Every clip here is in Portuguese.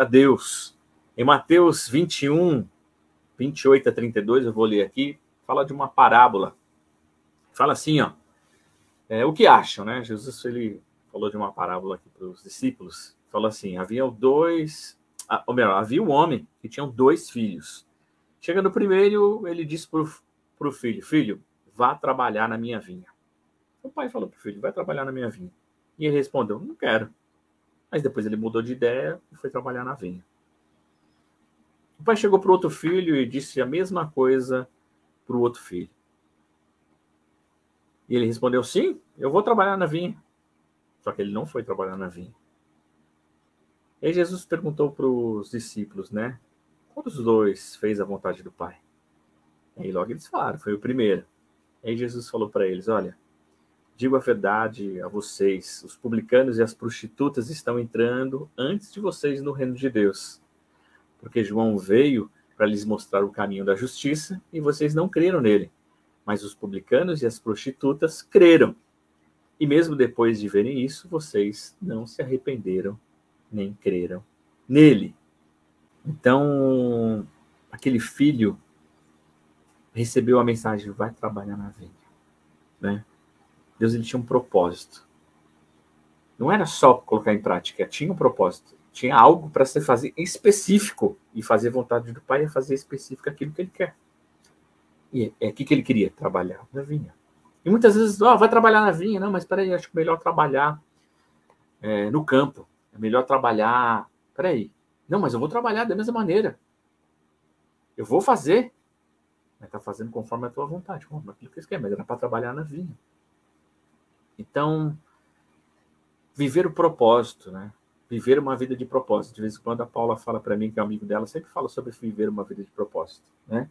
a Deus. Em Mateus 21, 28 a 32, eu vou ler aqui, fala de uma parábola. Fala assim, ó. É, o que acham, né? Jesus ele falou de uma parábola aqui para os discípulos. Falou assim: havia dois, ou melhor, havia um homem que tinha dois filhos. Chega no primeiro, ele disse para o filho: Filho, vá trabalhar na minha vinha. O pai falou para o filho: Vai trabalhar na minha vinha. E ele respondeu: Não quero. Mas depois ele mudou de ideia e foi trabalhar na vinha. O pai chegou para o outro filho e disse a mesma coisa para o outro filho. E ele respondeu: Sim, eu vou trabalhar na vinha. Só que ele não foi trabalhar na vinha. E aí Jesus perguntou para os discípulos, né? Qual dos dois fez a vontade do Pai? E aí logo eles falaram: Foi o primeiro. E aí Jesus falou para eles: Olha, digo a verdade a vocês: os publicanos e as prostitutas estão entrando antes de vocês no reino de Deus. Porque João veio para lhes mostrar o caminho da justiça e vocês não creram nele mas os publicanos e as prostitutas creram. E mesmo depois de verem isso, vocês não se arrependeram nem creram nele. Então, aquele filho recebeu a mensagem: vai trabalhar na vinha. Né? Deus ele tinha um propósito. Não era só colocar em prática, tinha um propósito. Tinha algo para se fazer específico. E fazer vontade do Pai é fazer específico aquilo que ele quer. E é o que, que ele queria? Trabalhar na vinha. E muitas vezes, oh, vai trabalhar na vinha. Não, mas peraí, acho que é melhor trabalhar é, no campo. É melhor trabalhar. Peraí. Não, mas eu vou trabalhar da mesma maneira. Eu vou fazer. Mas está fazendo conforme a tua vontade, conforme aquilo que você quer, mas era para trabalhar na vinha. Então, viver o propósito, né? Viver uma vida de propósito. De vez em quando a Paula fala para mim, que é amigo dela, sempre fala sobre viver uma vida de propósito, né?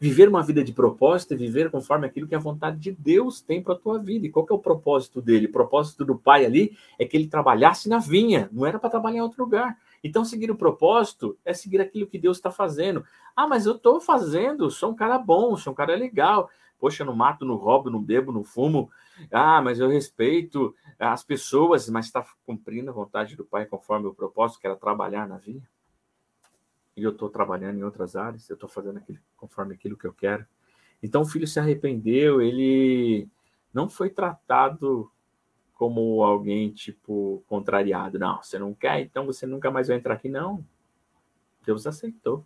Viver uma vida de propósito é viver conforme aquilo que a vontade de Deus tem para a tua vida. E qual é o propósito dele? O propósito do pai ali é que ele trabalhasse na vinha, não era para trabalhar em outro lugar. Então, seguir o propósito é seguir aquilo que Deus está fazendo. Ah, mas eu estou fazendo, sou um cara bom, sou um cara legal. Poxa, eu não mato, não roubo, não bebo, não fumo. Ah, mas eu respeito as pessoas, mas está cumprindo a vontade do Pai conforme o propósito, que era trabalhar na vinha e eu estou trabalhando em outras áreas, eu estou fazendo aquilo, conforme aquilo que eu quero. Então o filho se arrependeu, ele não foi tratado como alguém tipo contrariado. Não, você não quer, então você nunca mais vai entrar aqui. Não. Deus aceitou.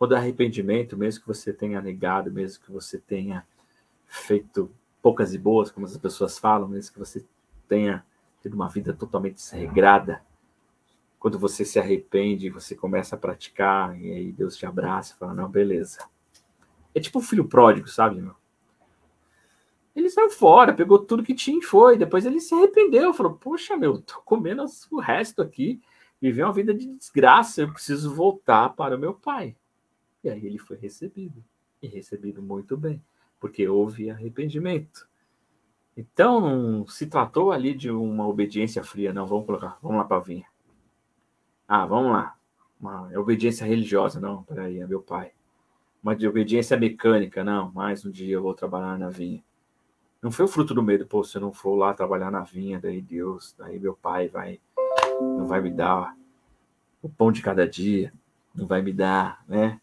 Quando é arrependimento, mesmo que você tenha negado, mesmo que você tenha feito poucas e boas, como as pessoas falam, mesmo que você tenha tido uma vida totalmente desregrada, quando você se arrepende, você começa a praticar, e aí Deus te abraça e fala, não, beleza. É tipo um filho pródigo, sabe, meu? Ele saiu fora, pegou tudo que tinha e foi. Depois ele se arrependeu, falou, poxa, meu, tô comendo o resto aqui, viver uma vida de desgraça, eu preciso voltar para o meu pai. E aí ele foi recebido, e recebido muito bem, porque houve arrependimento. Então, se tratou ali de uma obediência fria, não, vamos colocar, vamos lá vir. Ah, vamos lá. Uma obediência religiosa, não, peraí, é meu pai. Uma de obediência mecânica, não, mais um dia eu vou trabalhar na vinha. Não foi o fruto do medo, pô, se eu não for lá trabalhar na vinha, daí Deus, daí meu pai vai, não vai me dar o pão de cada dia, não vai me dar, né,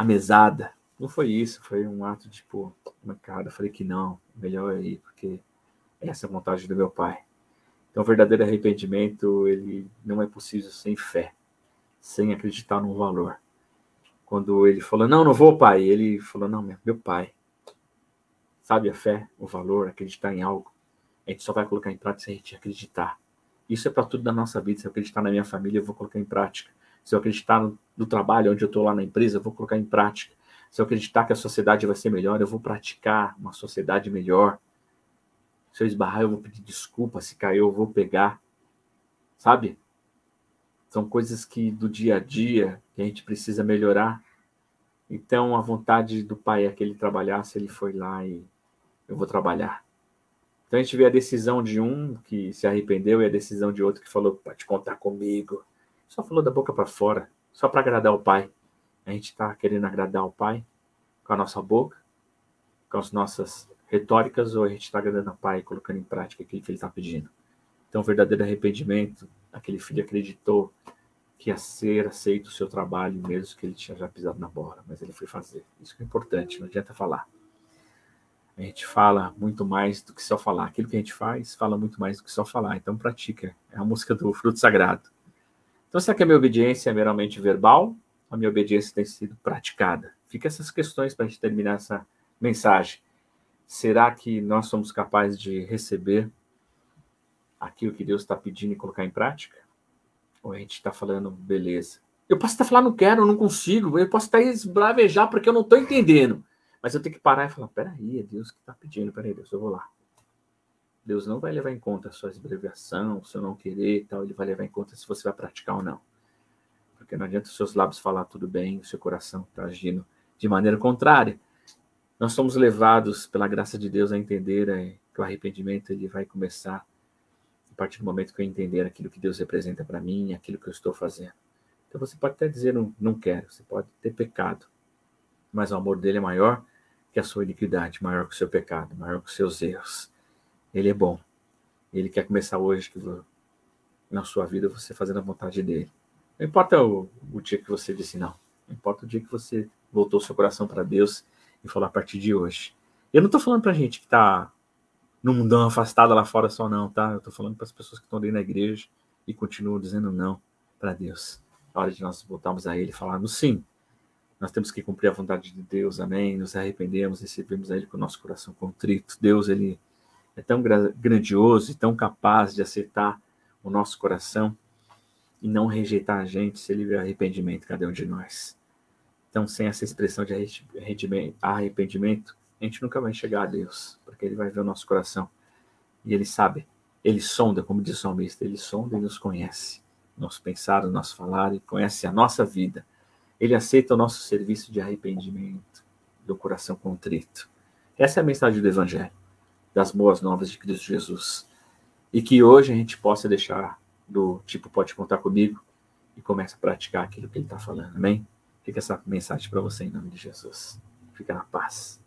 a mesada. Não foi isso, foi um ato de, pô, cara, eu falei que não, melhor é ir, porque essa é a vontade do meu pai. Então, o verdadeiro arrependimento, ele não é possível sem fé, sem acreditar no valor. Quando ele falou, não, não vou, pai, ele falou, não, meu pai. Sabe a fé, o valor, acreditar em algo? A gente só vai colocar em prática se a gente acreditar. Isso é para tudo da nossa vida. Se eu acreditar na minha família, eu vou colocar em prática. Se eu acreditar no, no trabalho, onde eu estou lá na empresa, eu vou colocar em prática. Se eu acreditar que a sociedade vai ser melhor, eu vou praticar uma sociedade melhor. Se eu esbarrar, eu vou pedir desculpa. Se cair, eu vou pegar. Sabe? São coisas que do dia a dia que a gente precisa melhorar. Então, a vontade do pai é que ele trabalhasse, ele foi lá e eu vou trabalhar. Então, a gente vê a decisão de um que se arrependeu e a decisão de outro que falou, pode contar comigo. Só falou da boca para fora, só para agradar o pai. A gente está querendo agradar o pai com a nossa boca, com as nossas retóricas ou a gente está agradando a Pai colocando em prática aquilo que ele está pedindo. Então, o verdadeiro arrependimento, aquele filho acreditou que ia ser aceito o seu trabalho, mesmo que ele tinha já pisado na bola, mas ele foi fazer. Isso é importante, não adianta falar. A gente fala muito mais do que só falar. Aquilo que a gente faz fala muito mais do que só falar. Então pratica. É a música do fruto sagrado. Então será que a minha obediência é meramente verbal? A minha obediência tem sido praticada? Fica essas questões para a gente terminar essa mensagem. Será que nós somos capazes de receber aquilo que Deus está pedindo e colocar em prática? Ou a gente está falando, beleza. Eu posso estar falando, não quero, não consigo. Eu posso estar esbravejar porque eu não estou entendendo. Mas eu tenho que parar e falar, peraí, é Deus que está pedindo, peraí, Deus, eu vou lá. Deus não vai levar em conta a sua abreviação, se eu não querer e tal, ele vai levar em conta se você vai praticar ou não. Porque não adianta os seus lábios falar tudo bem, o seu coração está agindo de maneira contrária. Nós somos levados pela graça de Deus a entender é, que o arrependimento ele vai começar a partir do momento que eu entender aquilo que Deus representa para mim, aquilo que eu estou fazendo. Então você pode até dizer não, não quero, você pode ter pecado, mas o amor dele é maior que a sua iniquidade, maior que o seu pecado, maior que os seus erros. Ele é bom. Ele quer começar hoje na sua vida você fazendo a vontade dele. Não importa o, o dia que você disse não. Não importa o dia que você voltou seu coração para Deus e falou a partir de hoje. Eu não estou falando para gente que está no mundão afastado lá fora só não, tá? Eu estou falando para as pessoas que estão dentro da igreja e continuam dizendo não para Deus. A hora de nós voltarmos a Ele e falarmos sim. Nós temos que cumprir a vontade de Deus, amém? Nos arrependemos, recebemos a Ele com o nosso coração contrito. Deus, Ele é tão grandioso e tão capaz de aceitar o nosso coração e não rejeitar a gente se Ele vê arrependimento, cada um de nós. Então, sem essa expressão de arrependimento, a gente nunca vai chegar a Deus, porque Ele vai ver o nosso coração. E Ele sabe, Ele sonda, como diz o salmista, Ele sonda e nos conhece. Nosso pensar, nosso falar, e conhece a nossa vida. Ele aceita o nosso serviço de arrependimento, do coração contrito. Essa é a mensagem do Evangelho, das boas novas de Cristo Jesus. E que hoje a gente possa deixar do tipo, pode contar comigo, e comece a praticar aquilo que ele está falando. Amém? Fica essa mensagem para você em nome de Jesus. Fica na paz.